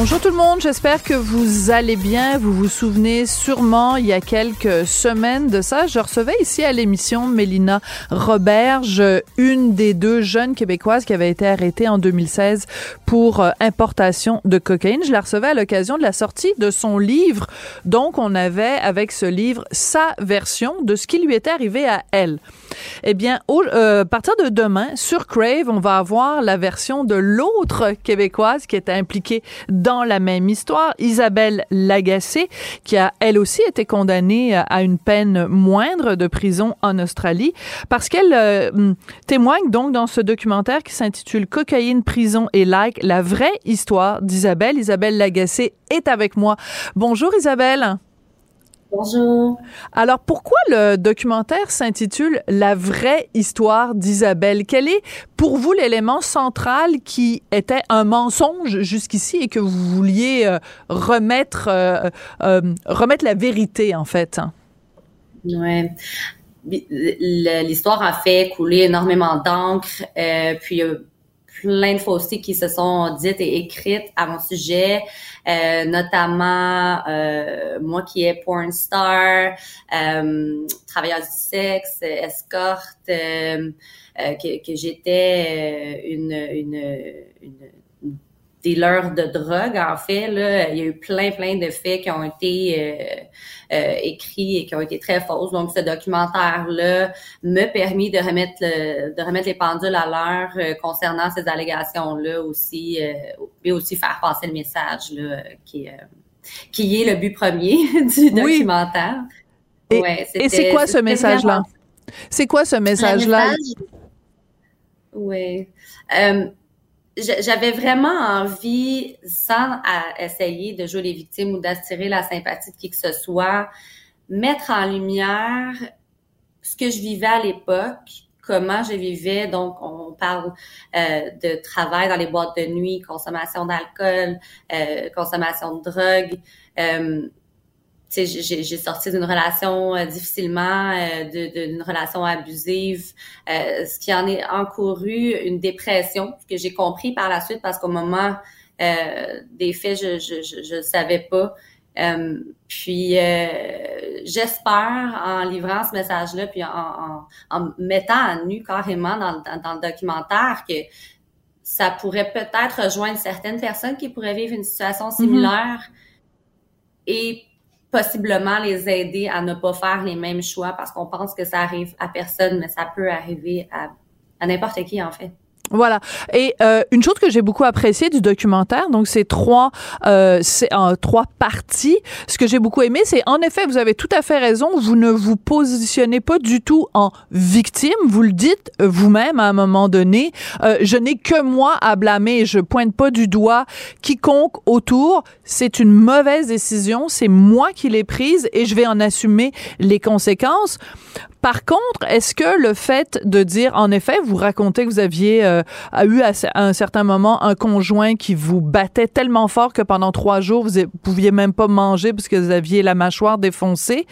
Bonjour tout le monde, j'espère que vous allez bien. Vous vous souvenez sûrement, il y a quelques semaines de ça, je recevais ici à l'émission Mélina Roberge, une des deux jeunes québécoises qui avait été arrêtée en 2016 pour euh, importation de cocaïne. Je la recevais à l'occasion de la sortie de son livre. Donc, on avait avec ce livre sa version de ce qui lui était arrivé à elle. Eh bien, euh, à partir de demain, sur Crave, on va avoir la version de l'autre québécoise qui était impliquée dans la même histoire, Isabelle Lagacé, qui a elle aussi été condamnée à une peine moindre de prison en Australie, parce qu'elle euh, témoigne donc dans ce documentaire qui s'intitule Cocaïne, prison et like, la vraie histoire d'Isabelle. Isabelle Lagacé est avec moi. Bonjour Isabelle. Bonjour. Alors, pourquoi le documentaire s'intitule La vraie histoire d'Isabelle? Quel est pour vous l'élément central qui était un mensonge jusqu'ici et que vous vouliez euh, remettre, euh, euh, remettre la vérité, en fait? Oui. L'histoire a fait couler énormément d'encre, puis plein de faussetés qui se sont dites et écrites à mon sujet, euh, notamment euh, moi qui est porn star, euh, travailleuse du sexe, escorte, euh, euh, que, que j'étais une, une, une dealer de drogue, en fait. Là, il y a eu plein, plein de faits qui ont été euh, écrits et qui ont été très fausses. Donc, ce documentaire-là m'a permis de remettre de remettre les pendules à l'heure euh, concernant ces allégations-là aussi, euh, et aussi faire passer le message là, qui, qui est le but premier du documentaire. Et, et c'est quoi ce message-là? C'est quoi ce message-là? oui. Euh, j'avais vraiment envie, sans essayer de jouer les victimes ou d'attirer la sympathie de qui que ce soit, mettre en lumière ce que je vivais à l'époque, comment je vivais. Donc, on parle euh, de travail dans les boîtes de nuit, consommation d'alcool, euh, consommation de drogue. Euh, j'ai sorti d'une relation euh, difficilement, euh, d'une relation abusive, euh, ce qui en est encouru une dépression que j'ai compris par la suite parce qu'au moment des faits, je je, je, savais pas. puis j'espère en livrant ce message-là, puis en, en, mettant à nu carrément dans, dans, le documentaire que ça pourrait peut-être rejoindre certaines personnes qui pourraient vivre une situation mm-hmm. similaire et possiblement les aider à ne pas faire les mêmes choix parce qu'on pense que ça arrive à personne, mais ça peut arriver à, n'importe qui en fait. Voilà. Et euh, une chose que j'ai beaucoup appréciée du documentaire, donc c'est trois, euh, c'est en trois parties. Ce que j'ai beaucoup aimé, c'est en effet, vous avez tout à fait raison. Vous ne vous positionnez pas du tout en victime. Vous le dites vous-même à un moment donné. Euh, je n'ai que moi à blâmer. Je pointe pas du doigt quiconque autour. C'est une mauvaise décision. C'est moi qui l'ai prise et je vais en assumer les conséquences. Par contre, est-ce que le fait de dire, en effet, vous racontez que vous aviez euh, eu à, un certain moment un conjoint qui vous battait tellement fort que pendant trois jours, vous pouviez même pas manger parce que vous aviez la mâchoire défoncée.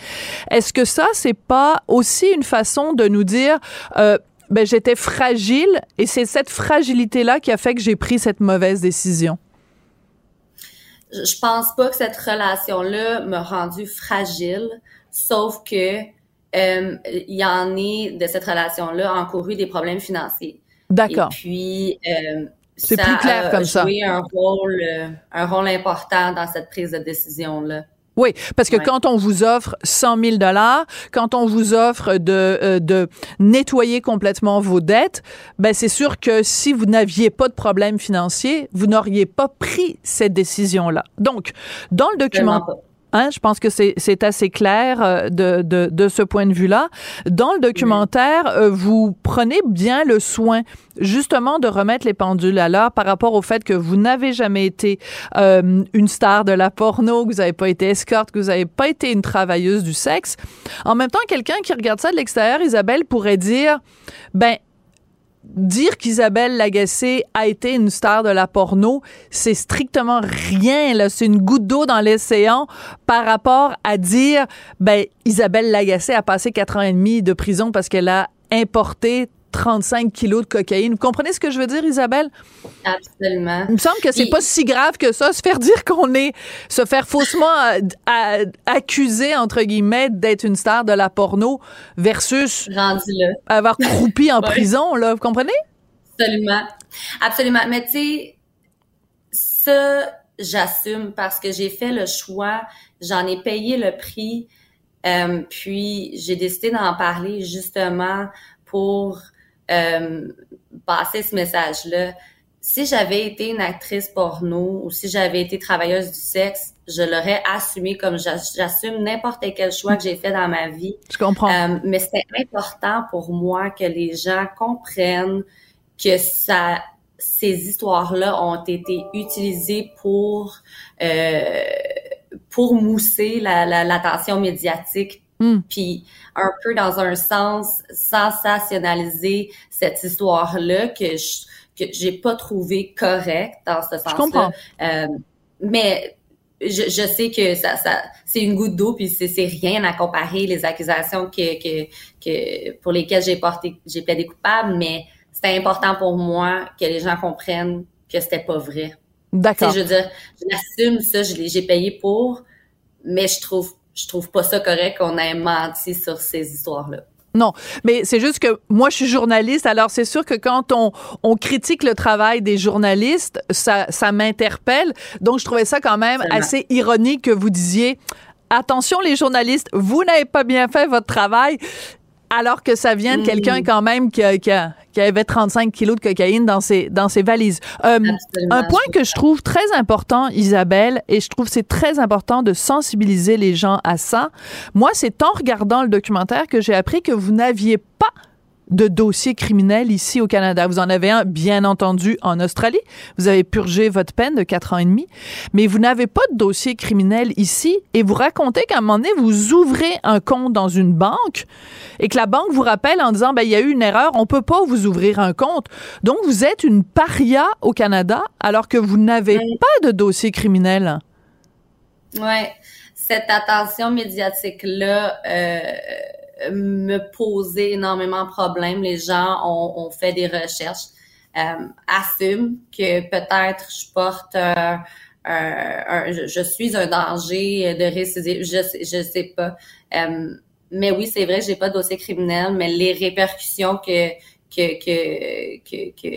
Est-ce que ça, c'est pas aussi une façon de nous dire, euh, ben, j'étais fragile et c'est cette fragilité-là qui a fait que j'ai pris cette mauvaise décision? Je pense pas que cette relation-là m'a rendu fragile, sauf que euh, il y en est de cette relation-là encouru des problèmes financiers. D'accord. Et puis, euh, c'est plus clair comme ça. joué un rôle, euh, un rôle important dans cette prise de décision-là. Oui, parce que quand on vous offre 100 000 dollars, quand on vous offre de, de nettoyer complètement vos dettes, ben c'est sûr que si vous n'aviez pas de problème financier, vous n'auriez pas pris cette décision-là. Donc, dans le document, Hein, je pense que c'est assez clair euh, de, ce point de vue-là. Dans le documentaire, euh, vous prenez bien le soin justement de remettre les pendules à l'heure par rapport au fait que vous n'avez jamais été euh, une star de la porno, que vous n'avez pas été escorte, que vous n'avez pas été une travailleuse du sexe. En même temps, quelqu'un qui regarde ça de l'extérieur, Isabelle, pourrait dire, ben, dire qu'Isabelle Lagacé a été une star de la porno, c'est strictement rien. Là, c'est une goutte d'eau dans l'océan par rapport à dire, ben Isabelle Lagacé a passé quatre ans et demi de prison parce qu'elle a importé 35 kilos de cocaïne. Vous comprenez ce que je veux dire, Isabelle? Absolument. Il me semble que c'est pas si grave que ça, se faire dire qu'on est, se faire faussement euh, accuser, entre guillemets, d'être une star de la porno versus avoir croupi en prison, là. Vous comprenez? Absolument. Absolument. Mais tu sais, ça, j'assume parce que j'ai fait le choix, j'en ai payé le prix, euh, puis j'ai décidé d'en parler justement pour euh, passer ce message-là. Si j'avais été une actrice porno ou si j'avais été travailleuse du sexe, je l'aurais assumé comme j'assume n'importe quel choix que j'ai fait dans ma vie. Je comprends. Euh, mais c'était important pour moi que les gens comprennent que ça, ces histoires-là ont été utilisées pour euh, pour mousser l'attention la, médiatique Hmm. Puis un peu dans un sens sensationnaliser cette histoire-là que je que j'ai pas trouvé correct dans ce sens-là. Je comprends. Euh, mais je, je, sais que ça, ça c'est une goutte d'eau puis c'est, rien à comparer les accusations que, que, que pour lesquelles j'ai porté j'ai plaidé coupable mais c'était important pour moi que les gens comprennent que c'était pas vrai. D'accord. je veux dire, j'assume ça, je j'ai payé pour, mais je trouve je trouve pas ça correct qu'on ait menti sur ces histoires-là. Non, mais c'est juste que moi, je suis journaliste, alors c'est sûr que quand on, on critique le travail des journalistes, ça, ça m'interpelle. Donc, je trouvais ça quand même assez ironique que vous disiez attention les journalistes, vous n'avez pas bien fait votre travail alors que ça vient de quelqu'un mm. quand même qui, qui, qui, avait 35 kilos de cocaïne dans ses, dans ses valises. Euh, un point que je trouve très important, Isabelle, et je trouve c'est très important de sensibiliser les gens à ça. Moi, c'est en regardant le documentaire que j'ai appris que vous n'aviez pas de dossier criminel ici au Canada. Vous en avez un, bien entendu, en Australie. Vous avez purgé votre peine de quatre ans et demi, mais vous n'avez pas de dossier criminel ici et vous racontez qu'à un moment donné, vous ouvrez un compte dans une banque et que la banque vous rappelle en disant, ben, il y a eu une erreur, on peut pas vous ouvrir un compte. Donc, vous êtes une paria au Canada alors que vous n'avez pas de dossier criminel. Ouais. Cette attention médiatique-là, euh me poser énormément de problèmes. Les gens ont, fait des recherches, euh, assument que peut-être je porte je, suis un danger de récidive, je je sais pas. Euh, mais oui, c'est vrai, j'ai pas de dossier criminel, mais les répercussions que que, que, que, que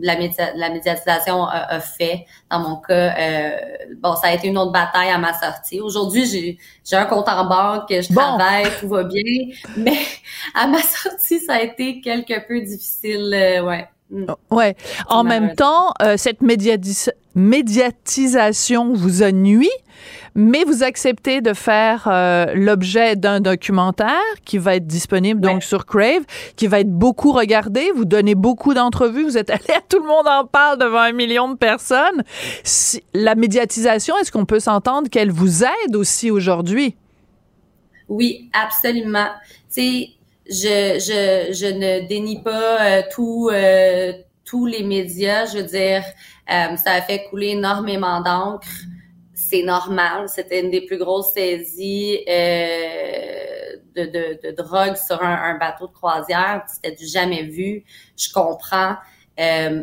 la, la médiatisation a, fait. Dans mon cas, euh, bon, ça a été une autre bataille à ma sortie. Aujourd'hui, j'ai, j'ai un compte en banque, je travaille, tout va bien, mais à ma sortie, ça a été quelque peu difficile, euh, ouais. Mm. Ouais. En même temps, euh, cette médiatisation vous a nuit mais vous acceptez de faire euh, l'objet d'un documentaire qui va être disponible donc sur Crave, qui va être beaucoup regardé. Vous donnez beaucoup d'entrevues. Vous êtes allé à tout le monde en parle devant un million de personnes. la médiatisation, est-ce qu'on peut s'entendre qu'elle vous aide aussi aujourd'hui? Oui, absolument. Tu je, je, je ne dénie pas euh, tout, euh, tous les médias. Je veux dire, ça a fait couler énormément d'encre c'est normal. C'était une des plus grosses saisies euh, de, de, de, drogue sur un, bateau de croisière. C'était du jamais vu. Je comprends. Euh,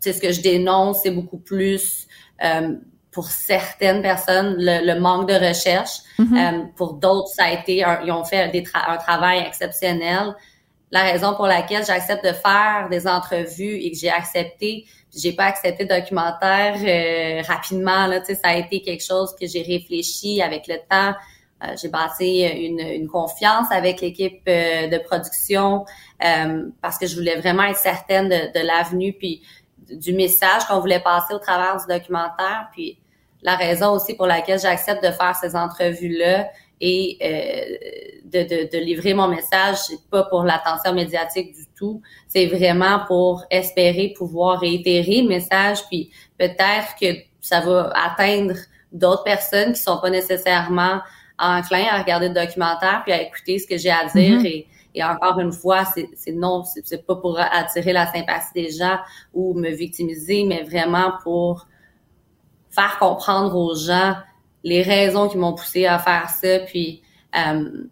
ce que je dénonce, c'est beaucoup plus euh, pour certaines personnes le, manque de recherche. Euh, pour d'autres, ça a été ils ont fait des un travail exceptionnel. La raison pour laquelle j'accepte de faire des entrevues et que j'ai accepté j'ai pas accepté le documentaire euh, rapidement là, tu sais, ça a été quelque chose que j'ai réfléchi avec le temps. Euh, j'ai bâti une, une, confiance avec l'équipe euh, de production parce que je voulais vraiment être certaine de, de l'avenue puis du message qu'on voulait passer au travers du documentaire. Puis la raison aussi pour laquelle j'accepte de faire ces entrevues-là et euh, de, de, de, livrer mon message, c'est pas pour l'attention médiatique du tout. C'est vraiment pour espérer pouvoir réitérer le message, puis peut-être que ça va atteindre d'autres personnes qui sont pas nécessairement enclins à regarder le documentaire puis à écouter ce que j'ai à dire mm-hmm. et, et encore une fois, c'est non, c'est pas pour attirer la sympathie des gens ou me victimiser, mais vraiment pour faire comprendre aux gens les raisons qui m'ont poussé à faire ça. Puis, euh,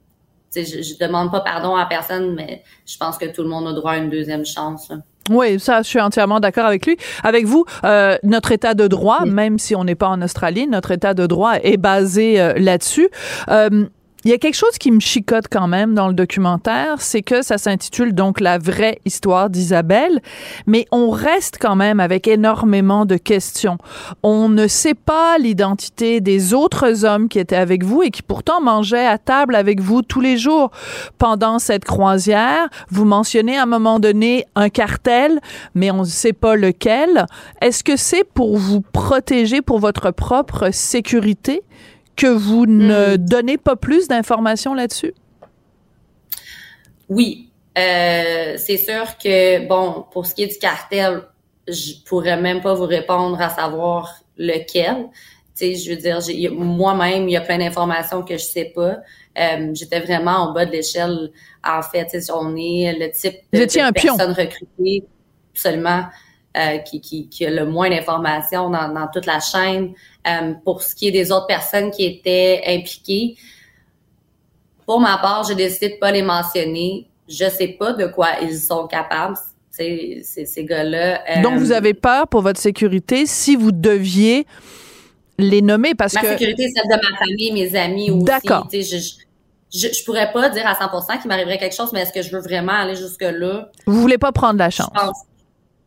je, je demande pas pardon à personne, mais je pense que tout le monde a droit à une deuxième chance. Oui, ça, je suis entièrement d'accord avec lui. Avec vous, euh, notre état de droit, même si on n'est pas en Australie, notre état de droit est basé euh, là-dessus. Euh, il y a quelque chose qui me chicote quand même dans le documentaire, c'est que ça s'intitule donc La vraie histoire d'Isabelle, mais on reste quand même avec énormément de questions. On ne sait pas l'identité des autres hommes qui étaient avec vous et qui pourtant mangeaient à table avec vous tous les jours pendant cette croisière. Vous mentionnez à un moment donné un cartel, mais on ne sait pas lequel. Est-ce que c'est pour vous protéger pour votre propre sécurité? Que vous ne hmm. donnez pas plus d'informations là-dessus? Oui. Euh, c'est sûr que, bon, pour ce qui est du cartel, je pourrais même pas vous répondre à savoir lequel. Tu sais, je veux dire, moi-même, il y a plein d'informations que je sais pas. Euh, j'étais vraiment en bas de l'échelle. En fait, on est le type de, de personne recrutée, absolument. Euh, qui, qui, qui, a le moins d'informations dans, dans, toute la chaîne. Euh, pour ce qui est des autres personnes qui étaient impliquées, pour ma part, j'ai décidé de pas les mentionner. Je sais pas de quoi ils sont capables, ces, ces, ces gars-là. Euh, Donc, vous avez peur pour votre sécurité si vous deviez les nommer parce que... Ma sécurité, celle de ma famille, mes amis aussi. D'accord. Je, je, je, pourrais pas dire à 100% qu'il m'arriverait quelque chose, mais est-ce que je veux vraiment aller jusque-là? Vous voulez pas prendre la chance?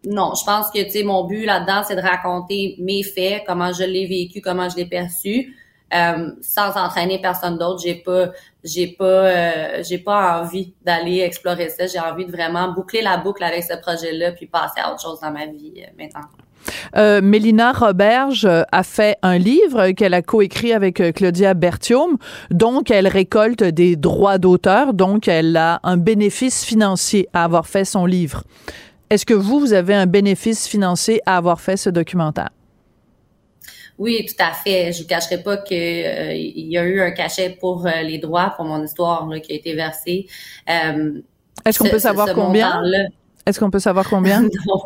Non, je pense que tu sais mon but là-dedans c'est de raconter mes faits, comment je l'ai vécu, comment je l'ai perçu, euh, sans entraîner personne d'autre. J'ai pas, j'ai pas, euh, j'ai pas envie d'aller explorer ça. J'ai envie de vraiment boucler la boucle avec ce projet-là, puis passer à autre chose dans ma vie euh, maintenant. Euh, Mélina Roberge a fait un livre qu'elle a coécrit avec Claudia Bertium, donc elle récolte des droits d'auteur, donc elle a un bénéfice financier à avoir fait son livre. Est-ce que vous, vous avez un bénéfice financier à avoir fait ce documentaire? Oui, tout à fait. Je vous cacherai pas qu'il euh, y a eu un cachet pour euh, les droits pour mon histoire qui a été versé. Euh, Est-ce qu'on peut savoir combien? Est-ce qu'on peut savoir combien? Non.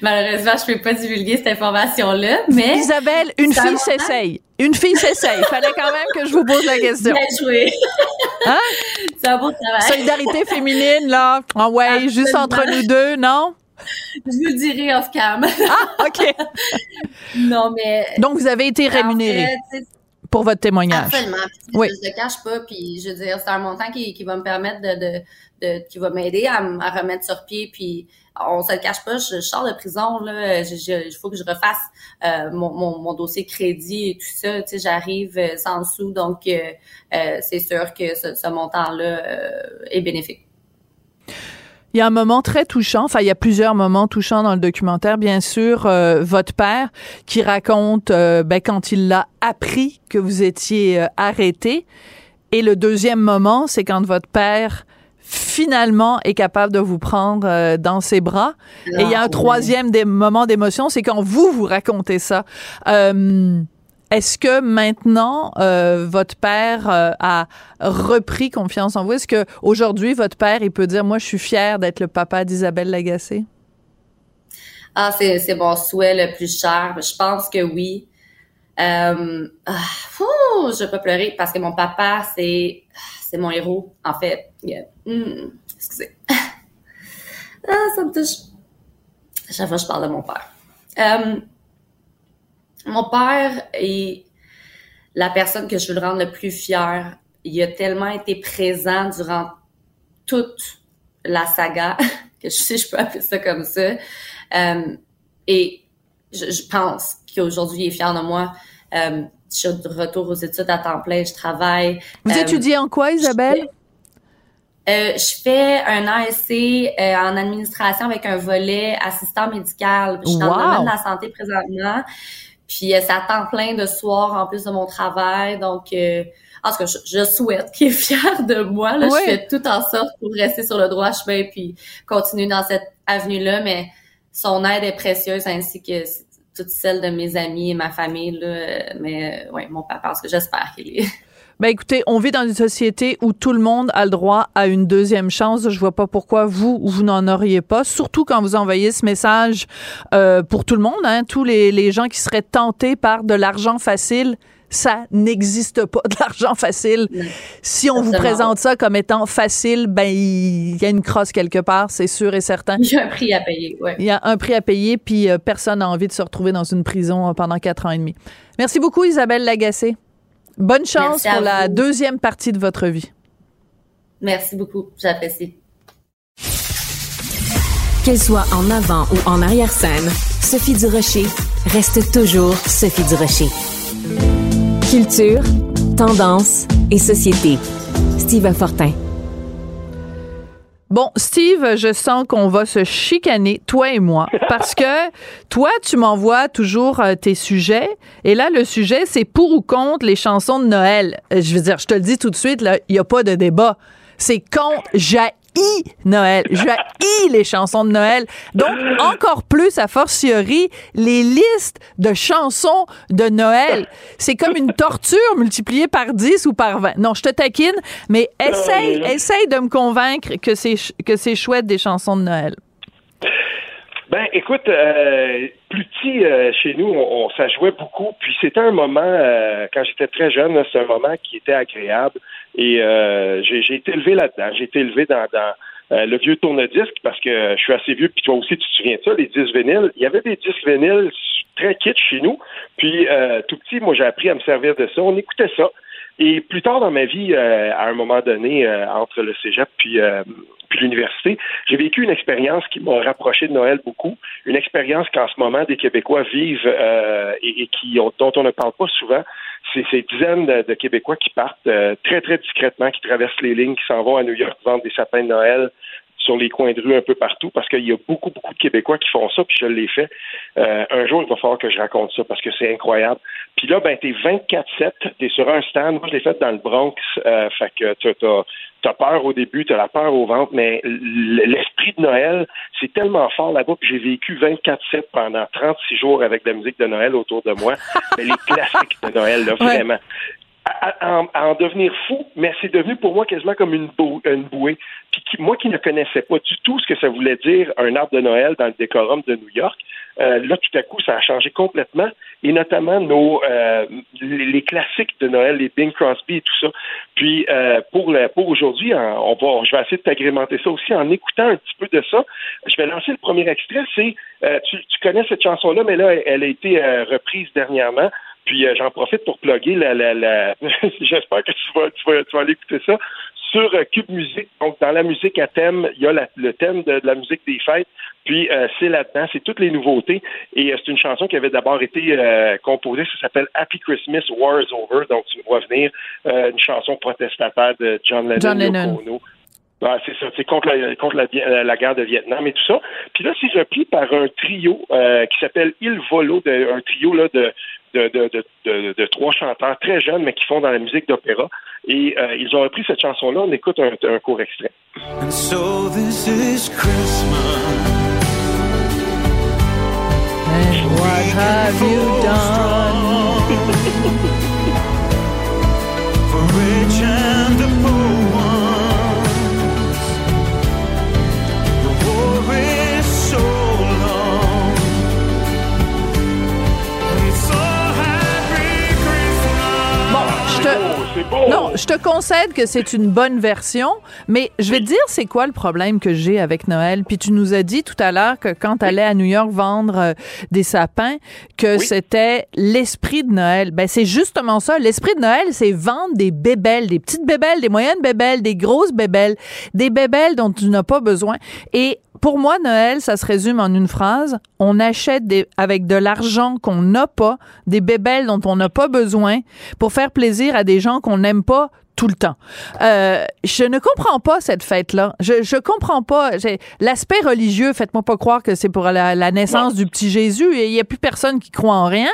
Malheureusement, je peux pas divulguer cette information-là, mais Isabelle, une fille s'essaye. Une fille s'essaye. Fallait quand même que je vous pose la question. Bien joué. Hein? C'est un beau travail. Solidarité féminine, là. Ah ouais, juste entre nous deux, non? Je vous le dirai off cam. ah, OK. non, mais. Donc, vous avez été rémunéré. pour votre témoignage. Absolument. oui. Je ne le cache pas, puis je veux dire, c'est un montant qui, qui va me permettre de, de, de qui va m'aider à, à remettre sur pied, puis on se le cache pas, je, sors de prison là, il faut que je refasse euh, mon, mon, mon, dossier crédit et tout ça. Tu sais, j'arrive euh, sans sous, donc euh, c'est sûr que ce, ce montant-là est bénéfique. Il y a un moment très touchant, enfin il y a plusieurs moments touchants dans le documentaire, bien sûr, votre père qui raconte ben, quand il l'a appris que vous étiez arrêté. Et le deuxième moment, c'est quand votre père finalement est capable de vous prendre euh, dans ses bras. et il y a un ah, troisième des moment d'émotion, c'est quand vous vous racontez ça. Euh, est-ce que maintenant euh, votre père a repris confiance en vous? Est-ce que aujourd'hui votre père il peut dire moi je suis fier d'être le papa d'Isabelle Lagacé? Ah c'est c'est mon souhait le plus cher. Je pense que oui. Euh, ah, je peux pleurer parce que mon papa c'est mon héros en fait. Hmm, excusez. ah, ça me touche. chaque fois, je parle de mon père. Euh, mon père est la personne que je veux le rendre le plus fier. Il a tellement été présent durant toute la saga, que je sais je peux appeler ça comme ça. Euh, et je, pense qu'aujourd'hui, il est fier de moi. Euh, je suis de retour aux études à temps plein, je travaille. Vous étudiez en quoi, Isabelle? Euh, je fais un ASC euh, en administration avec un volet assistant médical. Je suis dans le domaine de la santé présentement. Puis c'est à temps plein de soir en plus de mon travail. Donc, en tout cas, je, souhaite qu'il est fier de moi. Là. Je fais tout en sorte pour rester sur le droit chemin puis continuer dans cette avenue-là. Mais son aide est précieuse ainsi que toute celle de mes amis et ma famille. Là. Mais ouais, mon papa, parce que j'espère qu'il est ben écoutez, on vit dans une société où tout le monde a le droit à une deuxième chance. Je vois pas pourquoi vous vous n'en auriez pas. Surtout quand vous envoyez ce message euh, pour tout le monde, hein, tous les, les gens qui seraient tentés par de l'argent facile. Ça n'existe pas de l'argent facile. Si on vous présente ça comme étant facile, ben il y a une crosse quelque part, c'est sûr et certain. Il y a un prix à payer. Ouais. Il y a un prix à payer, puis euh, personne n'a envie de se retrouver dans une prison euh, pendant quatre ans et demi. Merci beaucoup, Isabelle Lagacé. Bonne chance pour la deuxième partie de votre vie. Merci beaucoup, j'apprécie. Qu'elle soit en avant ou en arrière-scène, Sophie Durocher reste toujours Sophie Durocher. Culture, tendance et société. Steve Fortin. Bon, Steve, je sens qu'on va se chicaner, toi et moi, parce que toi, tu m'envoies toujours euh, tes sujets, et là, le sujet, c'est pour ou contre les chansons de Noël. Euh, je veux dire, je te le dis tout de suite, il n'y a pas de débat. C'est contre, j'ai Noël. Je haïs les chansons de Noël. Donc, encore plus, à fortiori, les listes de chansons de Noël. C'est comme une torture multipliée par 10 ou par 20. Non, je te taquine, mais essaye, essaye de me convaincre que c'est, que c'est chouette des chansons de Noël. Ben, écoute, euh, plus petit euh, chez nous, on, ça jouait beaucoup. Puis c'était un moment, euh, quand j'étais très jeune, c'est un moment qui était agréable. Et j'ai été élevé là-dedans. J'ai été élevé dans, le vieux tourne-disque parce que je suis assez vieux. Puis toi aussi, tu te souviens de ça, les disques vinyles. Il y avait des disques vinyles très kitsch chez nous. Puis tout petit, moi, j'ai appris à me servir de ça. On écoutait ça. Et plus tard dans ma vie, à un moment donné, entre le cégep puis puis l'université, j'ai vécu une expérience qui m'a rapproché de Noël beaucoup, une expérience qu'en ce moment des Québécois vivent euh, et, qui dont on ne parle pas souvent. C'est ces dizaines de, Québécois qui partent euh, très très discrètement, qui traversent les lignes, qui s'en vont à New York vendre des sapins de Noël sur les coins de rue un peu partout parce qu'il y a beaucoup, beaucoup de Québécois qui font ça, puis je l'ai fait. Euh, un jour, il va falloir que je raconte ça parce que c'est incroyable. Puis là, ben, t'es 24-7, t'es sur un stand. Moi, je l'ai fait dans le Bronx. Euh, fait que t'as, t'as peur au début, t'as la peur au ventre, mais l'esprit de Noël, c'est tellement fort là-bas. Puis j'ai vécu 24-7 pendant 36 jours avec de la musique de Noël autour de moi. mais les classiques de Noël, là, vraiment à, en devenir fou, mais c'est devenu pour moi quasiment comme une, une bouée. Puis moi qui ne connaissais pas du tout ce que ça voulait dire un arbre de Noël dans le décorum de New York, euh, là tout à coup ça a changé complètement, et notamment nos euh, les, classiques de Noël, les Bing Crosby et tout ça. Puis euh, pour pour aujourd'hui, on va, je vais essayer de t'agrémenter ça aussi en écoutant un petit peu de ça. Je vais lancer le premier extrait. C'est tu, tu, connais cette chanson là, mais là elle a été reprise dernièrement. Puis euh, j'en profite pour plugger la, la, la... j'espère que tu vas, tu vas, tu vas aller écouter ça sur euh, Cube Musique. Donc dans la musique à thème, il y a le thème de, la musique des fêtes. Puis euh, c'est là-dedans, c'est toutes les nouveautés. Et c'est une chanson qui avait d'abord été composée, ça s'appelle Happy Christmas, War is Over. Donc tu me vois venir, une chanson protestataire de John Lennon. John Lennon. C'est ça, c'est contre, la, contre la, la, guerre de Vietnam et tout ça. Puis là, c'est repris par un trio qui s'appelle Il Volo, de, un trio là, de, de, de, de, de, trois chanteurs très jeunes, mais qui font dans la musique d'opéra. Et euh, ils ont repris cette chanson-là. On écoute un, un court extrait. And so this is Christmas. And what have you done? Non, je te concède que c'est une bonne version, mais je vais te dire c'est quoi le problème que j'ai avec Noël? Puis tu nous as dit tout à l'heure que quand tu allais à New York vendre euh, des sapins, que c'était l'esprit de Noël. Ben c'est justement ça. L'esprit de Noël, c'est vendre des bébelles, des petites bébelles, des moyennes bébelles, des grosses bébelles, des bébelles dont tu n'as pas besoin. Et pour moi, Noël, ça se résume en une phrase. On achète avec de l'argent qu'on n'a pas, des bébelles dont on n'a pas besoin pour faire plaisir à des gens qu'on n'aime pas tout le temps. Euh, je ne comprends pas cette fête-là. Je, je comprends pas. L'aspect religieux, faites-moi pas croire que c'est pour la, la naissance du petit Jésus. Il y a plus personne qui croit en rien.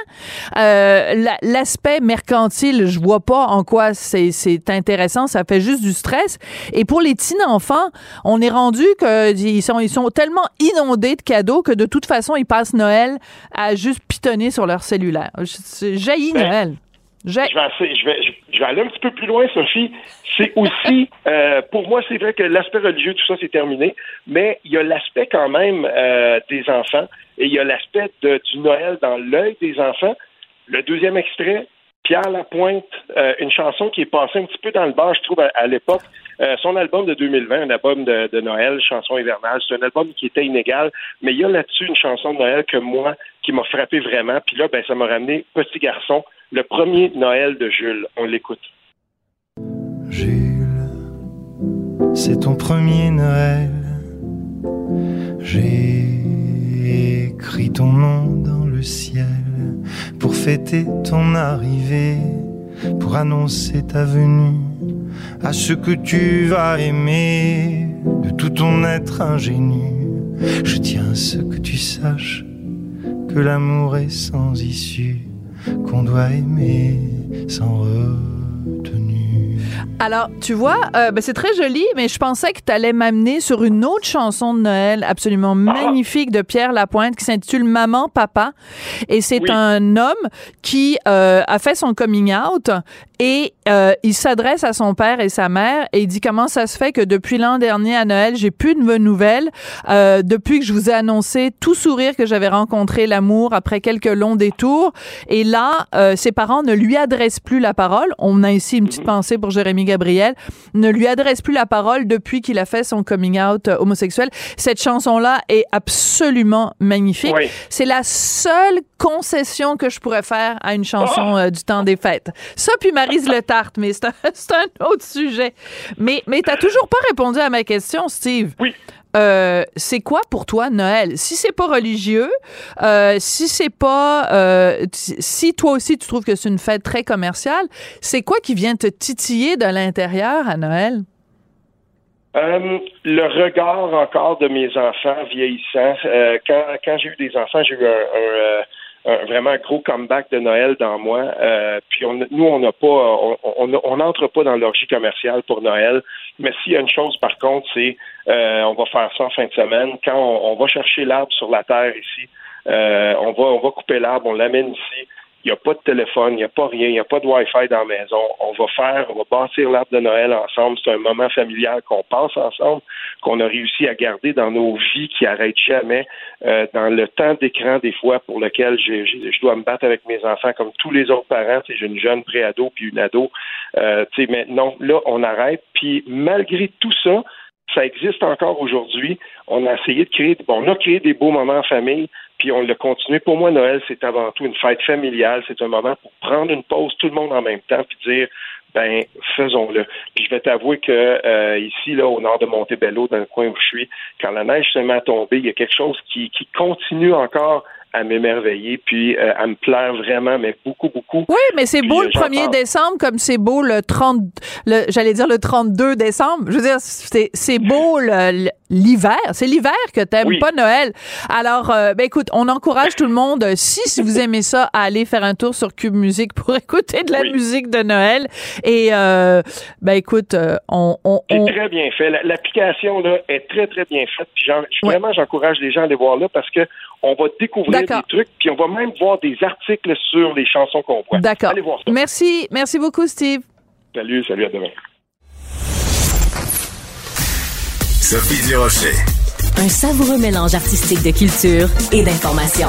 Euh, L'aspect mercantile, je vois pas en quoi c'est intéressant. Ça fait juste du stress. Et pour les petits enfants, on est rendu qu'ils sont, ils sont tellement inondés de cadeaux que de toute façon, ils passent Noël à juste pitonner sur leur cellulaire. Jaillit ben, Noël. Je vais, aller un petit peu plus loin, Sophie. C'est aussi, euh, pour moi, c'est vrai que l'aspect religieux, tout ça, c'est terminé, mais il y a l'aspect quand même euh, des enfants et il y a l'aspect du Noël dans l'œil des enfants. Le deuxième extrait, Pierre Lapointe, euh, une chanson qui est passée un petit peu dans le bas, je trouve, à, l'époque. son album de 2020, un album de, de Noël, chanson hivernale, c'est un album qui était inégal, mais il y a là-dessus une chanson de Noël que moi, qui m'a frappé vraiment. Puis là, ben, ça m'a ramené Petit garçon, le premier Noël de Jules. On l'écoute. Jules, c'est ton premier Noël. J'ai écrit ton nom dans le ciel pour fêter ton arrivée, pour annoncer ta venue à ce que tu vas aimer de tout ton être ingénu. Je tiens à ce que tu saches que l'amour est sans issue, qu'on doit aimer sans retenue. Alors, tu vois, euh, ben, c'est très joli, mais je pensais que tu allais m'amener sur une autre chanson de Noël absolument magnifique de Pierre Lapointe qui s'intitule Maman, Papa. Et c'est un homme qui euh, a fait son coming out et euh, il s'adresse à son père et sa mère et il dit comment ça se fait que depuis l'an dernier à Noël, j'ai plus de nouvelles? Euh, depuis que je vous ai annoncé tout sourire que j'avais rencontré l'amour après quelques longs détours. Et là, euh, ses parents ne lui adressent plus la parole. On a ici une petite pensée pour Jérémy Gabriel. Ne lui adresse plus la parole depuis qu'il a fait son coming out homosexuel. Cette chanson-là est absolument magnifique. C'est la seule concession que je pourrais faire à une chanson oh! du temps des fêtes. Ça, puis Marie le mais c'est un, autre sujet. Mais, mais tu n'as toujours pas répondu à ma question, Steve. Oui. Euh, c'est quoi pour toi Noël? Si c'est pas religieux, euh, si c'est pas, euh, si toi aussi tu trouves que c'est une fête très commerciale, c'est quoi qui vient te titiller de l'intérieur à Noël? Le regard encore de mes enfants vieillissants. quand quand j'ai eu des enfants, j'ai eu un un gros comeback de Noël dans moi. Euh, puis on, nous, on n'a pas, on n'entre pas dans l'orgie commerciale pour Noël. Mais s'il y a une chose, par contre, c'est euh, on va faire ça en fin de semaine. Quand on, va chercher l'arbre sur la terre ici, euh, on va on va couper l'arbre, on l'amène ici. Il n'y a pas de téléphone, il n'y a pas rien, il n'y a pas de Wi-Fi dans la maison. On va faire, on va bâtir l'arbre de Noël ensemble. C'est un moment familial qu'on passe ensemble, qu'on a réussi à garder dans nos vies qui n'arrêtent jamais, euh, dans le temps d'écran des fois pour lequel je, dois me battre avec mes enfants comme tous les autres parents. J'ai une jeune préado puis une ado. Euh, mais non, là, on arrête. Puis malgré tout ça, ça existe encore aujourd'hui. On a essayé de créer, bon, on a créé des beaux moments en famille, puis on l'a continué. Pour moi, Noël, c'est avant tout une fête familiale. C'est un moment pour prendre une pause, tout le monde en même temps, puis dire, ben, faisons-le. Puis je vais t'avouer que euh, ici, là, au nord de Montebello, dans le coin où je suis, quand la neige se met à tomber, il y a quelque chose qui, qui continue encore à m'émerveiller puis euh, à me plaire vraiment, mais beaucoup, beaucoup. Oui, mais c'est beau le 1er décembre comme c'est beau le 30, le, j'allais dire le 32 décembre. Je veux dire, c'est, c'est beau l'hiver. C'est l'hiver que t'aimes pas Noël. Alors, euh, ben écoute, on encourage tout le monde, si, si vous aimez ça, à aller faire un tour sur Cube Musique pour écouter de la musique de Noël. Et, euh, ben écoute, on... on, C'est très bien fait. L'application, là, est très, très bien faite. Puis vraiment, j'encourage les gens à aller voir là parce que on va découvrir des trucs, puis on va même voir des articles sur les chansons qu'on voit. D'accord. Allez voir ça. Merci. Merci beaucoup, Steve. Salut, salut, à demain. Sophie Durocher. Un savoureux mélange artistique de culture et d'information.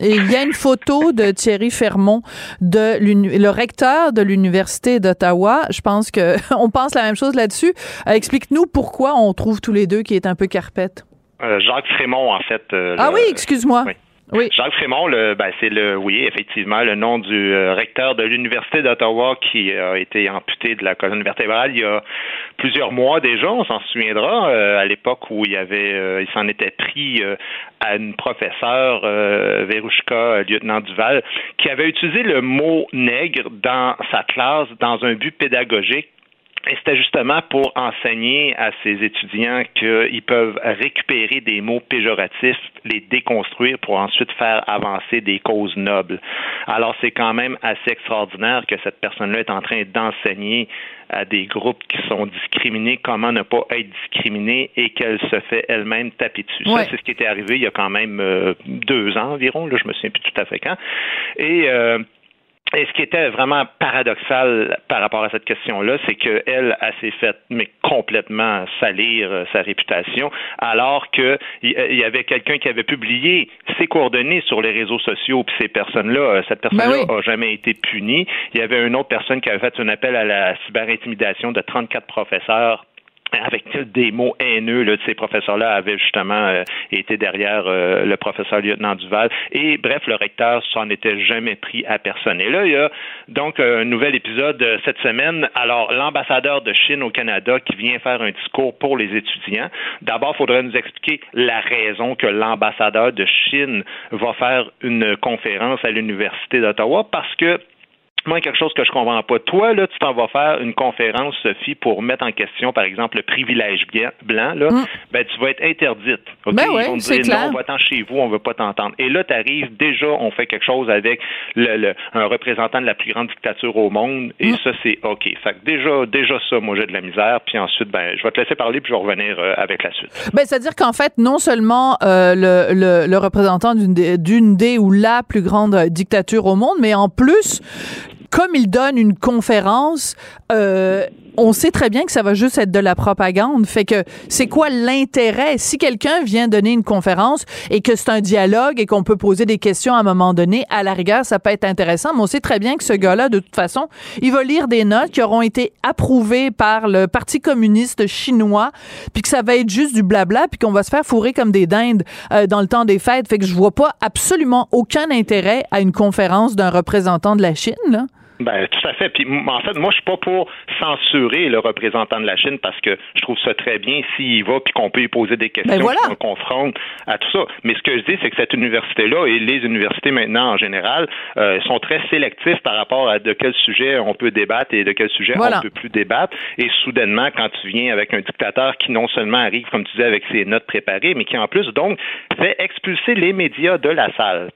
Et il y a une photo de Thierry Fermont, de le recteur de l'Université d'Ottawa. Je pense que on pense la même chose là-dessus. Euh, explique-nous pourquoi on trouve tous les deux qui est un peu carpette. Euh, Jacques Frémont, en fait. Euh, ah oui, excuse-moi. Oui. Jacques Frémont, ben, c'est le, oui, effectivement, le nom du euh, recteur de l'Université d'Ottawa qui a été amputé de la colonne vertébrale il y a plusieurs mois déjà, on s'en souviendra, à l'époque où il avait, il s'en était pris à une professeure, Verouchka, lieutenant Duval, qui avait utilisé le mot nègre dans sa classe dans un but pédagogique et c'était justement pour enseigner à ces étudiants qu'ils peuvent récupérer des mots péjoratifs, les déconstruire pour ensuite faire avancer des causes nobles. Alors c'est quand même assez extraordinaire que cette personne-là est en train d'enseigner à des groupes qui sont discriminés comment ne pas être discriminés et qu'elle se fait elle-même taper dessus. Ça, c'est ce qui était arrivé il y a quand même euh, deux ans environ, là, je me souviens plus tout à fait quand. Et euh, et ce qui était vraiment paradoxal par rapport à cette question-là, c'est qu'elle, elle s'est faite mais complètement salir euh, sa réputation, alors qu'il y avait quelqu'un qui avait publié ses coordonnées sur les réseaux sociaux, puis ces personnes-là, euh, cette ben personne-là n'a jamais été punie. Il y avait une autre personne qui avait fait un appel à la cyberintimidation de 34 professeurs avec des mots haineux là, ces professeurs-là avaient justement euh, été derrière euh, le professeur lieutenant Duval. Et bref, le recteur s'en était jamais pris à personne. Et là, il y a donc un nouvel épisode euh, cette semaine. Alors, l'ambassadeur de Chine au Canada qui vient faire un discours pour les étudiants. D'abord, il faudrait nous expliquer la raison que l'ambassadeur de Chine va faire une conférence à l'Université d'Ottawa parce que quelque chose que je comprends pas. Toi, là, tu t'en vas faire une conférence, Sophie, pour mettre en question, par exemple, le privilège blanc, là, mm. ben, tu vas être interdite. Ben Ils vont te dire, non, on va-t'en chez vous, on veut pas t'entendre. Et là, tu arrives, déjà, on fait quelque chose avec le, un représentant de la plus grande dictature au monde, et mm. ça, c'est OK. Fait que déjà, déjà ça, moi, j'ai de la misère, puis ensuite, ben, je vais te laisser parler, puis je vais revenir euh, avec la suite. Ben, c'est-à-dire qu'en fait, non seulement euh, le, le, le, représentant d'une des, des ou la plus grande dictature au monde, mais en plus, comme il donne une conférence, euh, on sait très bien que ça va juste être de la propagande. Fait que c'est quoi l'intérêt? Si quelqu'un vient donner une conférence et que c'est un dialogue et qu'on peut poser des questions à un moment donné, à la rigueur, ça peut être intéressant. Mais on sait très bien que ce gars-là, de toute façon, il va lire des notes qui auront été approuvées par le Parti communiste chinois, puis que ça va être juste du blabla, puis qu'on va se faire fourrer comme des dindes euh, dans le temps des fêtes. Fait que je vois pas absolument aucun intérêt à une conférence d'un représentant de la Chine. Là. Ben, tout à fait. Puis, en fait, moi, je suis pas pour censurer le représentant de la Chine parce que je trouve ça très bien s'il va puis qu'on peut lui poser des questions, ben qu'on confronte à tout ça. Mais ce que je dis, c'est que cette université-là et les universités maintenant en général euh, sont très sélectifs par rapport à de quel sujet on peut débattre et de quel sujet on ne peut plus débattre. Et soudainement, quand tu viens avec un dictateur qui non seulement arrive, comme tu disais, avec ses notes préparées, mais qui en plus donc fait expulser les médias de la salle.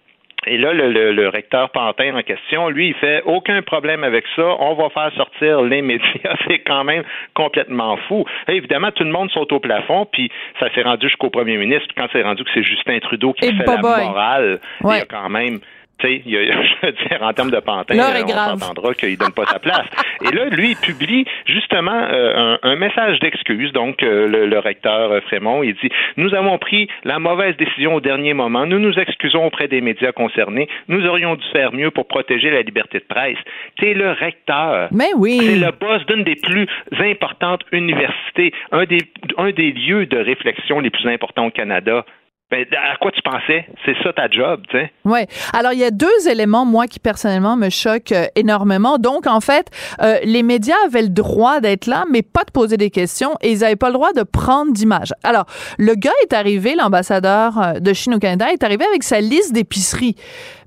Et là, le, le, recteur Pantin en question, lui, il fait aucun problème avec ça. On va faire sortir les médias. C'est quand même complètement fou. évidemment, tout le monde saute au plafond, puis ça s'est rendu jusqu'au premier ministre. Puis quand c'est rendu que c'est Justin Trudeau qui fait la morale, il y a quand même il y a, je veux dire, en termes de pantin, euh, on s'entendra qu'il donne pas sa place. Et là, lui, il publie justement euh, un, message d'excuse. Donc, euh, le, recteur Frémont, il dit Nous avons pris la mauvaise décision au dernier moment. Nous nous excusons auprès des médias concernés. Nous aurions dû faire mieux pour protéger la liberté de presse. T'es le recteur. Mais oui. C'est le boss d'une des plus importantes universités, un des, un des lieux de réflexion les plus importants au Canada. Ben, à quoi tu pensais? C'est ça ta job, tu sais? Oui. Alors, il y a deux éléments, moi, qui personnellement me choquent euh, énormément. Donc, en fait, euh, les médias avaient le droit d'être là, mais pas de poser des questions et ils n'avaient pas le droit de prendre d'image. Alors, le gars est arrivé, l'ambassadeur euh, de Chine au Canada, est arrivé avec sa liste d'épiceries.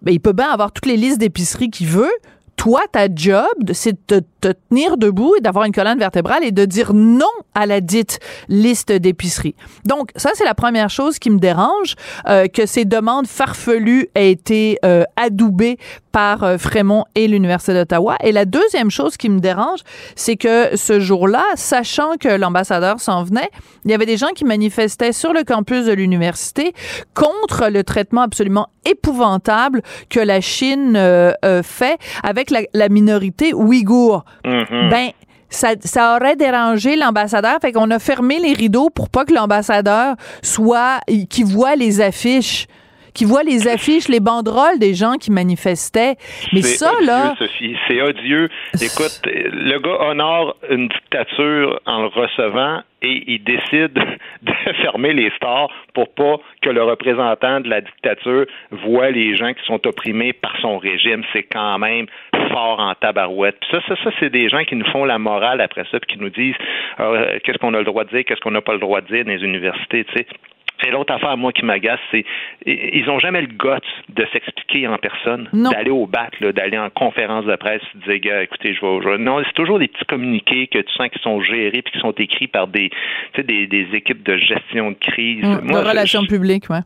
Ben, il peut bien avoir toutes les listes d'épiceries qu'il veut toi, ta job, c'est de te tenir debout et d'avoir une colonne vertébrale et de dire non à la dite liste d'épicerie. Donc, ça, c'est la première chose qui me dérange, euh, que ces demandes farfelues aient été euh, adoubées par euh, Frémont et l'Université d'Ottawa. Et la deuxième chose qui me dérange, c'est que ce jour-là, sachant que l'ambassadeur s'en venait, il y avait des gens qui manifestaient sur le campus de l'université contre le traitement absolument épouvantable que la Chine fait avec la, la minorité ouïghour. Mm-hmm. Ben, ça, ça, aurait dérangé l'ambassadeur. Fait qu'on a fermé les rideaux pour pas que l'ambassadeur soit, qui voit les affiches qui voient les affiches, les banderoles des gens qui manifestaient. Mais ça, odieux, là. Sophie, c'est odieux. Écoute, le gars honore une dictature en le recevant et il décide de fermer les stores pour pas que le représentant de la dictature voit les gens qui sont opprimés par son régime. C'est quand même fort en tabarouette. ça, ça, ça c'est des gens qui nous font la morale après ça, puis qui nous disent euh, qu'est-ce qu'on a le droit de dire, qu'est-ce qu'on n'a pas le droit de dire dans les universités. Tu sais. Et l'autre affaire, moi, qui m'agace, c'est ils ont jamais le goût de s'expliquer en personne, d'aller au bat, d'aller en conférence de presse, de dire, gars, écoutez, je vais. Non, c'est toujours des petits communiqués que tu sens qui sont gérés puis qui sont écrits par des, des, des équipes de gestion de crise. Mmh, de relations publiques, ouais.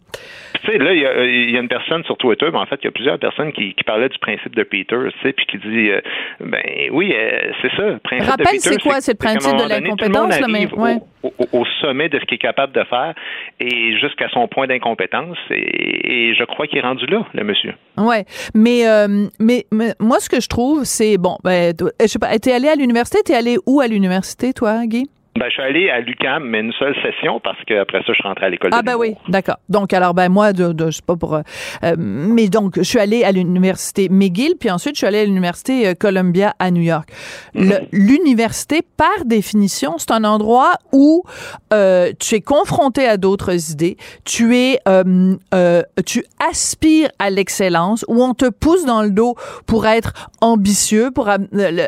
Tu sais, là, il y, a une personne sur Twitter, ben, en fait, il y a plusieurs personnes qui, qui parlaient du principe de Peter, tu sais, puis qui dit, euh, ben oui, euh, c'est ça, le principe Rappelle, de Peter. c'est quoi, c'est le principe de l'incompétence, mais ouais. au, au, sommet de ce qu'il est capable de faire et jusqu'à son point d'incompétence. Et, je crois qu'il est rendu là, le monsieur. Ouais, mais, euh, mais, mais moi, ce que je trouve, c'est bon, ben, je sais pas, t'es allé à l'université, t'es allé où à l'université, toi, Guy? Ben, je suis allé à l'UCAM, mais une seule session parce qu'après ça, je suis rentré à l'école. Ah, ben oui, d'accord. Donc, alors, ben, moi, de, de, je sais pas pour. Euh, mais donc, je suis allé à l'université McGill, puis ensuite, je suis allé à l'université euh, Columbia à New York. Mhm. L'université, par définition, c'est un endroit où euh, tu es confronté à d'autres idées, tu es, euh, euh, tu aspires à l'excellence, où on te pousse dans le dos pour être ambitieux, pour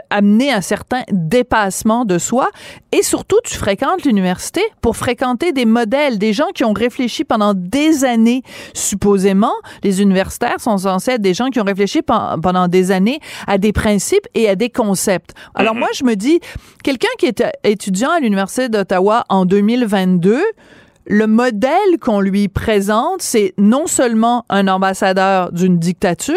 amener un certain dépassement de soi, et surtout, tu fréquentes l'université pour fréquenter des modèles, des gens qui ont réfléchi pendant des années, supposément. Les universitaires sont censés être des gens qui ont réfléchi pendant des années à des principes et à des concepts. Alors mm-hmm. moi, je me dis, quelqu'un qui est étudiant à l'Université d'Ottawa en 2022, le modèle qu'on lui présente, c'est non seulement un ambassadeur d'une dictature,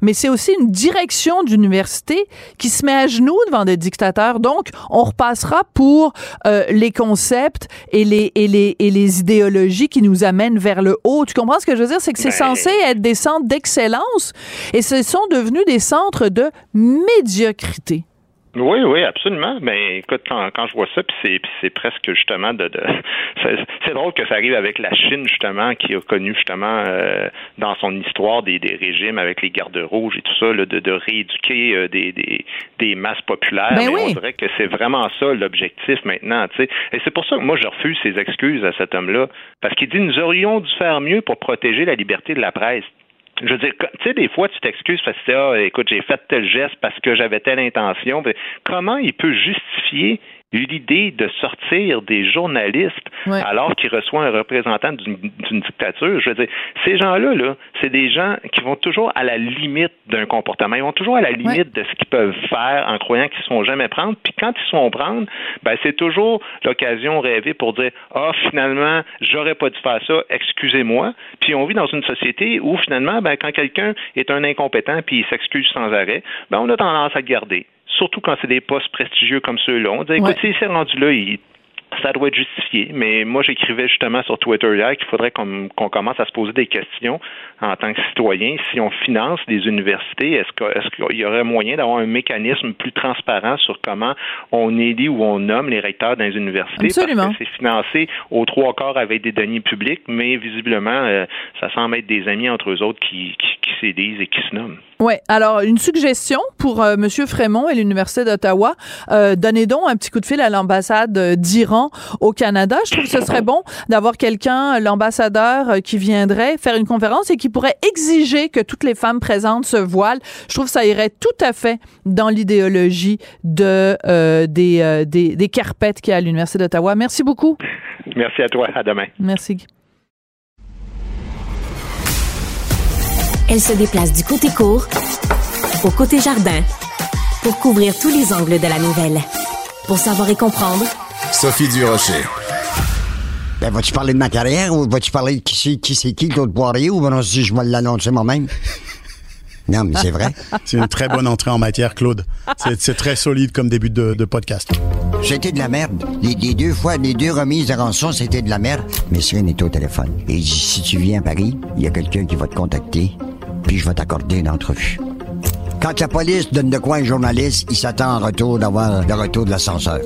mais c'est aussi une direction d'université qui se met à genoux devant des dictateurs. Donc, on repassera pour euh, les concepts et les, et, les, et les idéologies qui nous amènent vers le haut. Tu comprends ce que je veux dire? C'est que c'est ben censé être des centres d'excellence et ce sont devenus des centres de médiocrité. Oui, oui, absolument. Mais écoute, quand, quand je vois ça, puis c'est, presque justement de, de c'est, drôle que ça arrive avec la Chine justement, qui a connu justement euh, dans son histoire des, des régimes avec les gardes rouges et tout ça, de, de rééduquer euh, des, des, des masses populaires. Ben Mais on dirait que c'est vraiment ça l'objectif maintenant. Et c'est pour ça que moi je refuse ses excuses à cet homme-là, parce qu'il dit nous aurions dû faire mieux pour protéger la liberté de la presse je veux dire, tu sais, des fois, tu t'excuses parce que, ah, écoute, j'ai fait tel geste parce que j'avais telle intention. Comment il peut justifier l'idée de sortir des journalistes alors qu'ils reçoivent un représentant d'une dictature. Je veux dire, ces gens-là, là, c'est des gens qui vont toujours à la limite d'un comportement. Ils vont toujours à la limite de ce qu'ils peuvent faire en croyant qu'ils ne sont jamais prendre. Puis quand ils sont prendre, ben, c'est toujours l'occasion rêvée pour dire Ah, finalement, j'aurais pas dû faire ça, excusez-moi. Puis on vit dans une société où finalement, ben, quand quelqu'un est un incompétent puis il s'excuse sans arrêt, ben, on a tendance à le garder surtout quand c'est des postes prestigieux comme ceux-là. On dit, écoute, s'il s'est rendu là, il ça doit être justifié. Mais moi, j'écrivais justement sur Twitter hier qu'il faudrait qu'on commence à se poser des questions en tant que citoyen. Si on finance des universités, est-ce qu'il y aurait moyen d'avoir un mécanisme plus transparent sur comment on élit ou on nomme les recteurs dans les universités? Absolument. Parce que c'est financé aux trois quarts avec des deniers publics, mais visiblement, euh, ça semble être des amis entre eux autres qui, qui, qui s'élisent et qui se nomment. Oui. Alors, une suggestion pour euh, M. Frémont et l'Université d'Ottawa. Euh, donnez donc un petit coup de fil à l'ambassade d'Iran au Canada. Je trouve que ce serait bon d'avoir quelqu'un, l'ambassadeur, euh, qui viendrait faire une conférence et qui pourrait exiger que toutes les femmes présentes se voilent. Je trouve que ça irait tout à fait dans l'idéologie de, euh, des, euh, des, des carpettes qu'il y a à l'Université d'Ottawa. Merci beaucoup. Merci à toi. À demain. Merci. Elle se déplace du côté court au côté jardin pour couvrir tous les angles de la nouvelle. Pour savoir et comprendre, Sophie Durocher. Ben, vas-tu parler de ma carrière ou vas-tu parler de qui c'est qui, c'est qui Claude Poirier ou ben si je vais l'annoncer moi-même? Non, mais c'est vrai. C'est une très bonne entrée en matière, Claude. C'est très solide comme début de, de podcast. C'était de la merde. Les, les, deux fois, les deux remises de rançon, c'était de la merde. Mais Cyril est au téléphone. Et il dit, si tu viens à Paris, il y a quelqu'un qui va te contacter, puis je vais t'accorder une entrevue. Quand la police donne de quoi un journaliste, il s'attend en retour d'avoir le retour de l'ascenseur.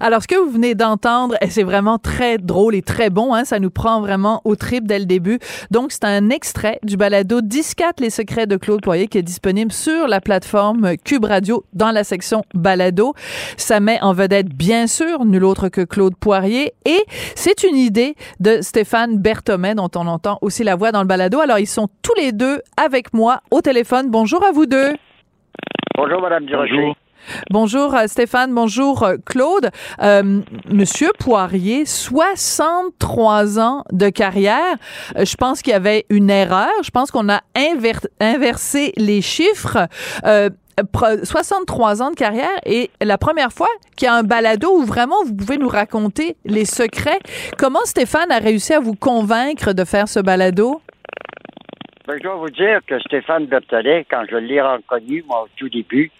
Alors, ce que vous venez d'entendre, c'est vraiment très drôle et très bon. Hein? Ça nous prend vraiment au trip dès le début. Donc, c'est un extrait du balado 10-4 Les secrets de Claude Poirier qui est disponible sur la plateforme Cube Radio dans la section balado. Ça met en vedette, bien sûr, nul autre que Claude Poirier. Et c'est une idée de Stéphane Berthomet, dont on entend aussi la voix dans le balado. Alors, ils sont tous les deux avec moi au téléphone. Bonjour à vous deux. Bonjour, Madame Durocher. Bonjour euh, Stéphane, bonjour euh, Claude. Euh, Monsieur Poirier, 63 ans de carrière. je pense qu'il y avait une erreur. Je pense qu'on a inversé les chiffres. 63 ans de carrière et la première fois qu'il y a un balado où vraiment vous pouvez nous raconter les secrets. Comment Stéphane a réussi à vous convaincre de faire ce balado? Ben, je dois vous dire que Stéphane Berthollet, quand je l'ai reconnu, moi, au tout début,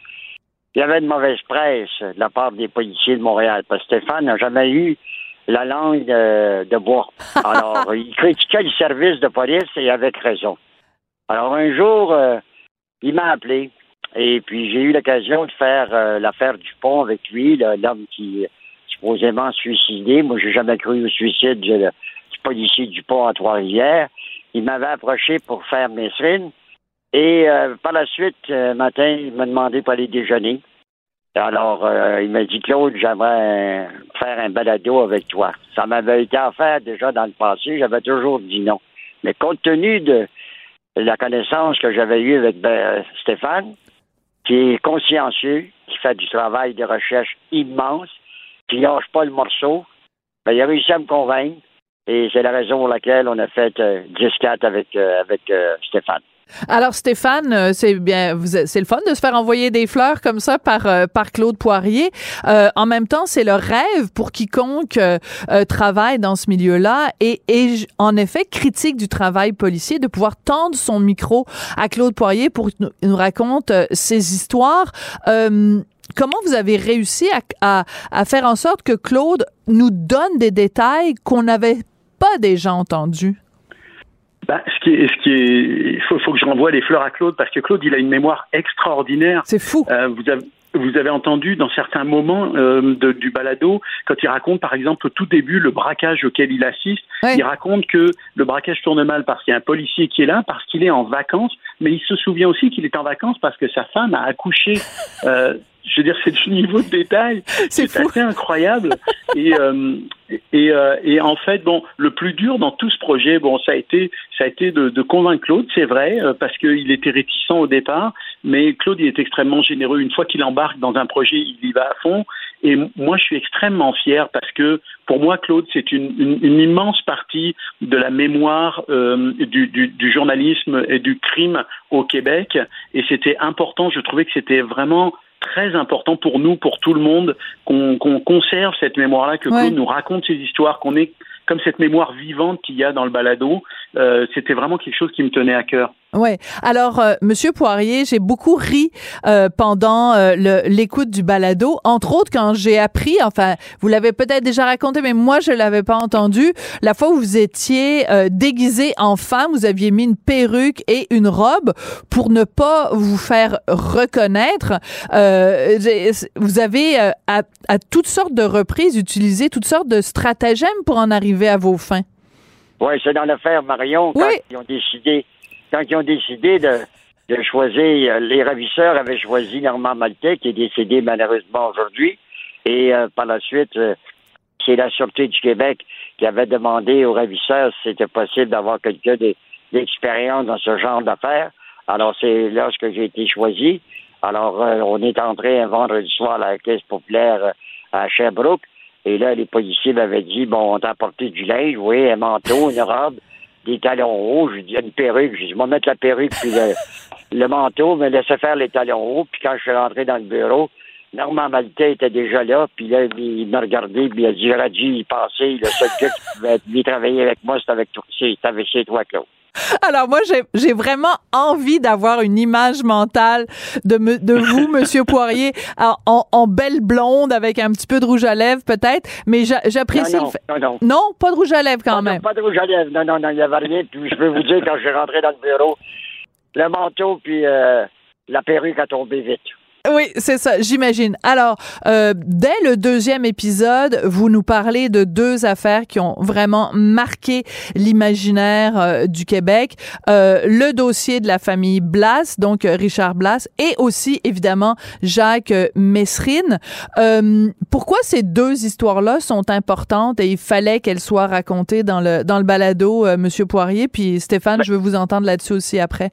il y avait une mauvaise presse de la part des policiers de Montréal. Parce que Stéphane n'a jamais eu la langue de, bois. Alors, il critiquait le service de police et avec raison. Alors, un jour, euh, il m'a appelé. Et puis, j'ai eu l'occasion de faire euh, l'affaire du pont avec lui, l'homme qui supposément suicidé. Moi, j'ai jamais cru au suicide du, du policier du pont à Trois-Rivières. Il m'avait approché pour faire Messrine. Et euh, par la suite, euh, matin, il m'a demandé pour aller déjeuner. Alors, euh, il m'a dit, Claude, j'aimerais faire un balado avec toi. Ça m'avait été offert déjà dans le passé, j'avais toujours dit non. Mais compte tenu de la connaissance que j'avais eue avec ben, Stéphane, qui est consciencieux, qui fait du travail de recherche immense, qui lâche pas le morceau, ben, il a réussi à me convaincre. Et c'est la raison pour laquelle on a fait 10-4 avec, avec Stéphane. Alors Stéphane, euh, c'est bien, c'est le fun de se faire envoyer des fleurs comme ça par euh, par Claude Poirier. Euh, en même temps, c'est le rêve pour quiconque travaille dans ce milieu-là et, et en effet critique du travail policier de pouvoir tendre son micro à Claude Poirier pour qu'il nous raconte ses histoires. Comment vous avez réussi à, à, à faire en sorte que Claude nous donne des détails qu'on n'avait pas déjà entendus? Bah, ce qui est, ce qui est, il faut, faut, que je renvoie les fleurs à Claude parce que Claude, il a une mémoire extraordinaire. C'est fou. Euh, vous avez, vous avez entendu dans certains moments euh, de, du balado, quand il raconte par exemple au tout début le braquage auquel il assiste, il raconte que le braquage tourne mal parce qu'il y a un policier qui est là, parce qu'il est en vacances, mais il se souvient aussi qu'il est en vacances parce que sa femme a accouché. Euh, je veux dire, c'est du niveau de détail. C'est assez incroyable. et, euh, et, euh, et, en fait, bon, le plus dur dans tout ce projet, bon, ça a été, ça a été de, de convaincre Claude, c'est vrai, euh, parce qu'il était réticent au départ, mais Claude, il est extrêmement généreux. Une fois qu'il embarque dans un projet, il y va à fond. Et moi, je suis extrêmement fier parce que pour moi, Claude, c'est une, une, une, immense partie de la mémoire euh, du, du, du, journalisme et du crime au Québec. Et c'était important. Je trouvais que c'était vraiment très important pour nous, pour tout le monde, qu'on conserve cette mémoire-là, que Claude nous raconte ces histoires, qu'on ait comme cette mémoire vivante qu'il y a dans le balado. Euh, C'était vraiment quelque chose qui me tenait à cœur. Ouais. Alors, euh, Monsieur Poirier, j'ai beaucoup ri euh, pendant euh, l'écoute du balado, entre autres quand j'ai appris, enfin, vous l'avez peut-être déjà raconté, mais moi je l'avais pas entendu. La fois où vous étiez euh, déguisé en femme, vous aviez mis une perruque et une robe pour ne pas vous faire reconnaître. vous avez à, à toutes sortes de reprises utilisé toutes sortes de stratagèmes pour en arriver à vos fins. Oui, c'est dans l'affaire Marion quand ils ont décidé quand ils ont décidé de, choisir, euh, les ravisseurs avaient choisi Normand Maltais, qui est décédé malheureusement aujourd'hui. Et euh, par la suite, euh, c'est la Sûreté du Québec qui avait demandé aux ravisseurs si c'était possible d'avoir quelqu'un d'expérience dans ce genre d'affaires. Alors, c'est lorsque j'ai été choisi. Alors, on est entré un vendredi soir à la Caisse populaire à Sherbrooke. Et là, les policiers m'avaient dit, bon, on t'a apporté du linge, oui, un manteau, une robe des talons hauts. Je dis, une perruque. Je dis, je vais mettre la perruque puis le, manteau, mais laissez faire les talons hauts. Puis quand je suis rentré dans le bureau, Normand Maltais était déjà là, puis là, il m'a regardé, puis il a dit, j'aurais dû y passer. Le seul gars qui pouvait travailler avec moi, c'était avec chez toi, Claude. Alors moi, j'ai vraiment envie d'avoir une image mentale de, de vous, Monsieur Poirier, en, belle blonde avec un petit peu de rouge à lèvres peut-être, mais j'apprécie non, non, non, non, pas de rouge à lèvres quand même. pas de rouge à lèvres, non, non, non, il n'y avait rien. Puis je peux vous dire, quand je suis rentré dans le bureau, le manteau puis euh, la perruque a tombé vite. Oui, c'est ça, j'imagine. Alors, euh, dès le deuxième épisode, vous nous parlez de deux affaires qui ont vraiment marqué l'imaginaire euh, du Québec. Euh, le dossier de la famille Blas, donc Richard Blas, et aussi, évidemment, Jacques Messrine. pourquoi ces deux histoires-là sont importantes et il fallait qu'elles soient racontées dans le, dans le balado, Monsieur Poirier? Puis Stéphane, je veux vous entendre là-dessus aussi après.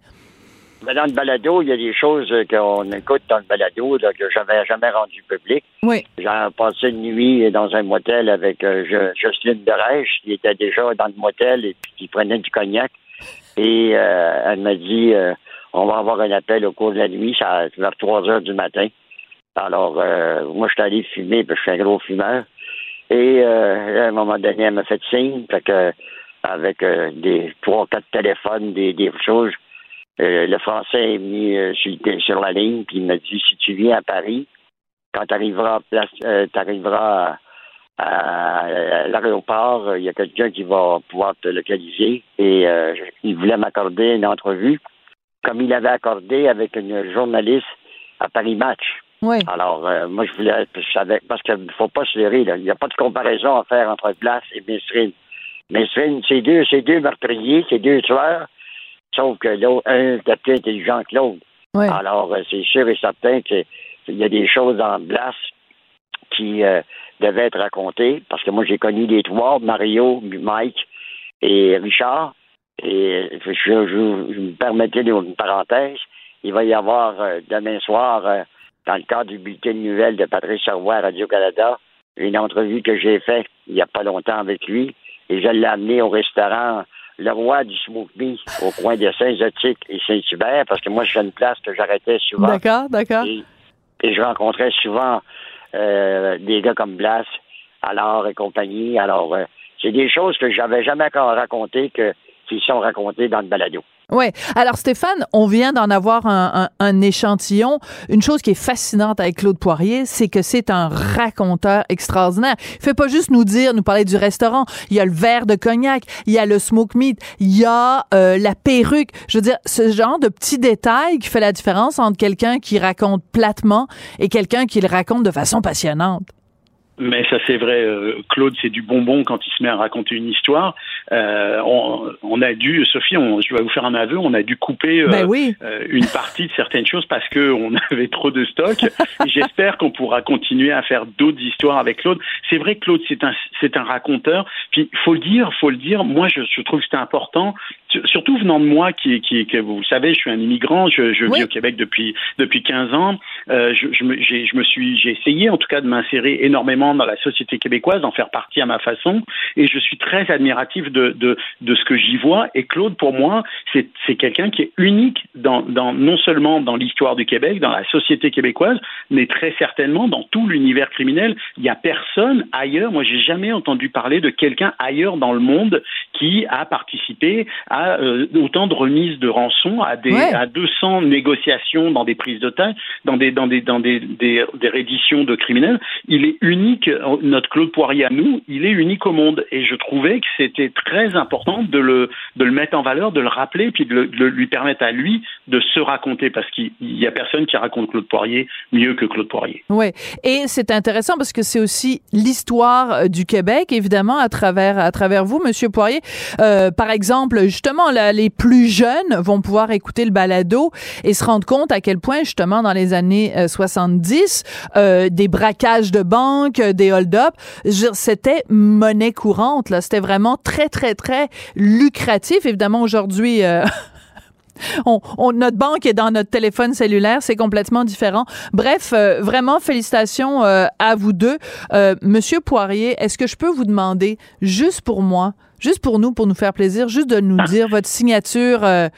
Ben, dans le balado, il y a des choses qu'on écoute dans le balado là, que j'avais jamais rendu public. Oui. J'ai passé une nuit dans un motel avec euh, Jocelyne Derèche. Il était déjà dans le motel et puis il prenait du cognac. Et euh, elle m'a dit euh, on va avoir un appel au cours de la nuit, ça vers 3 heures du matin. Alors, euh, moi, je suis allé fumer, parce que je suis un gros fumeur. Et à un moment donné, elle m'a fait signe, fait que avec des trois, quatre téléphones, des, des choses, euh, le Français est mis euh, sur, la ligne, puis il m'a dit si tu viens à Paris, quand tu arriveras, euh, arriveras à, l'aéroport, il y a quelqu'un qui va pouvoir te localiser. Et il voulait m'accorder une entrevue, comme il avait accordé avec une journaliste à Paris Match. Oui. Alors, moi, je voulais, je savais, parce qu'il ne faut pas se leurrer, il n'y a pas de comparaison à faire entre Blas et Mesrine. Mesrine, c'est deux, c'est deux meurtriers, c'est deux tueurs Sauf que l'autre, un était plus intelligent que l'autre. Alors, euh, c'est sûr et certain qu'il y a des choses en place qui euh, devaient être racontées, parce que moi, j'ai connu les trois, Mario, Mike et Richard. Et je, je, me permettais une parenthèse. Il va y avoir euh, demain soir, dans le cadre du bulletin de nouvelles de Patrice Serrois à Radio-Canada, une entrevue que j'ai faite il n'y a pas longtemps avec lui. Et je l'ai amené au restaurant le roi du smoke meat au coin de Saint-Zotique et Saint-Hubert, parce que moi, je fais une place que j'arrêtais souvent. D'accord, d'accord. Et, je rencontrais souvent euh, des gars comme Blas, alors et compagnie. Alors, euh, c'est des choses que j'avais jamais encore racontées que qui sont racontées dans le balado. Oui. Alors, Stéphane, on vient d'en avoir un, un, échantillon. Une chose qui est fascinante avec Claude Poirier, c'est que c'est un raconteur extraordinaire. Il fait pas juste nous dire, nous parler du restaurant. Il y a le verre de cognac, il y a le smoke meat, il y a euh, la perruque. Je veux dire, ce genre de petits détails qui fait la différence entre quelqu'un qui raconte platement et quelqu'un qui le raconte de façon passionnante. Mais ça c'est vrai, euh, Claude c'est du bonbon quand il se met à raconter une histoire. Euh, on, on, a dû, Sophie, on, je vais vous faire un aveu, on a dû couper euh, ben une partie de certaines choses parce que on avait trop de stock. J'espère qu'on pourra continuer à faire d'autres histoires avec Claude. C'est vrai Claude c'est un c'est un raconteur. Puis faut le dire, faut le dire. Moi je, je trouve que c'est important surtout venant de moi, qui, qui, que vous le savez, je suis un immigrant, je, je vis au Québec depuis depuis 15 ans. Euh, je, je, me, je me suis, j'ai essayé en tout cas de m'insérer énormément dans la société québécoise, d'en faire partie à ma façon, et je suis très admiratif de de, de ce que j'y vois. Et Claude, pour moi, c'est c'est quelqu'un qui est unique dans, dans non seulement dans l'histoire du Québec, dans la société québécoise, mais très certainement dans tout l'univers criminel. Il y a personne ailleurs. Moi, j'ai jamais entendu parler de quelqu'un ailleurs dans le monde qui a participé à euh, autant de remises de rançon, à, des, à 200 négociations dans des prises de taille, dans des, dans des, dans des, des, des redditions de criminels. Il est unique, notre Claude Poirier à nous, il est unique au monde. Et je trouvais que c'était très important de le, de le mettre en valeur, de le rappeler, puis de, de lui permettre à lui de se raconter, parce qu'il n'y a personne qui raconte Claude Poirier mieux que Claude Poirier. Oui, et c'est intéressant parce que c'est aussi l'histoire euh, du Québec, évidemment, à travers, à travers vous, Monsieur Poirier. Euh, par exemple, justement, les plus jeunes vont pouvoir écouter le balado et se rendre compte à quel point, justement, dans les années 70, euh, euh, des braquages de banques, des hold-up, c'était monnaie courante. Là, c'était vraiment très, très, très lucratif. Évidemment, aujourd'hui. Euh, on, notre banque est dans notre téléphone cellulaire, c'est complètement différent. Bref, vraiment félicitations à vous deux. Monsieur Poirier, est-ce que je peux vous demander, juste pour moi, juste pour nous, pour nous faire plaisir, juste de nous dire votre signature, euh,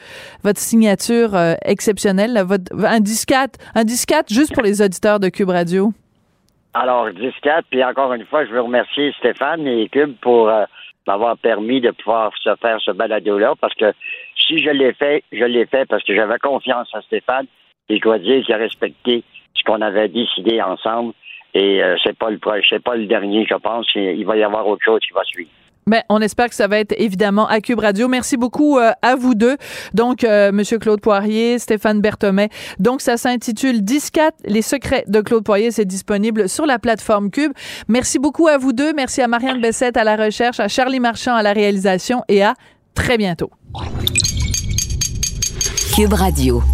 votre signature euh, exceptionnelle, votre, un disquat, un disquat juste pour les auditeurs de Cube Radio? Alors, disquat, puis encore une fois, je veux remercier Stéphane et Cube pour euh, m'avoir permis de pouvoir se faire ce balado-là, parce que si je l'ai fait, je l'ai fait parce que j'avais confiance en Stéphane et quoi dire qu'il a respecté ce qu'on avait décidé ensemble. Et c'est pas le c'est pas le dernier, je pense. Il va y avoir autre chose qui va suivre. Ben, on espère que ça va être évidemment à Cube Radio. Merci beaucoup euh, à vous deux. Donc, euh, Monsieur Claude Poirier, Stéphane Berthomet. Donc, ça s'intitule 10-4, les secrets de Claude Poirier. C'est disponible sur la plateforme Cube. Merci beaucoup à vous deux. Merci à Marianne Bessette à la recherche, à Charlie Marchand à la réalisation et à très bientôt. Cube Radio.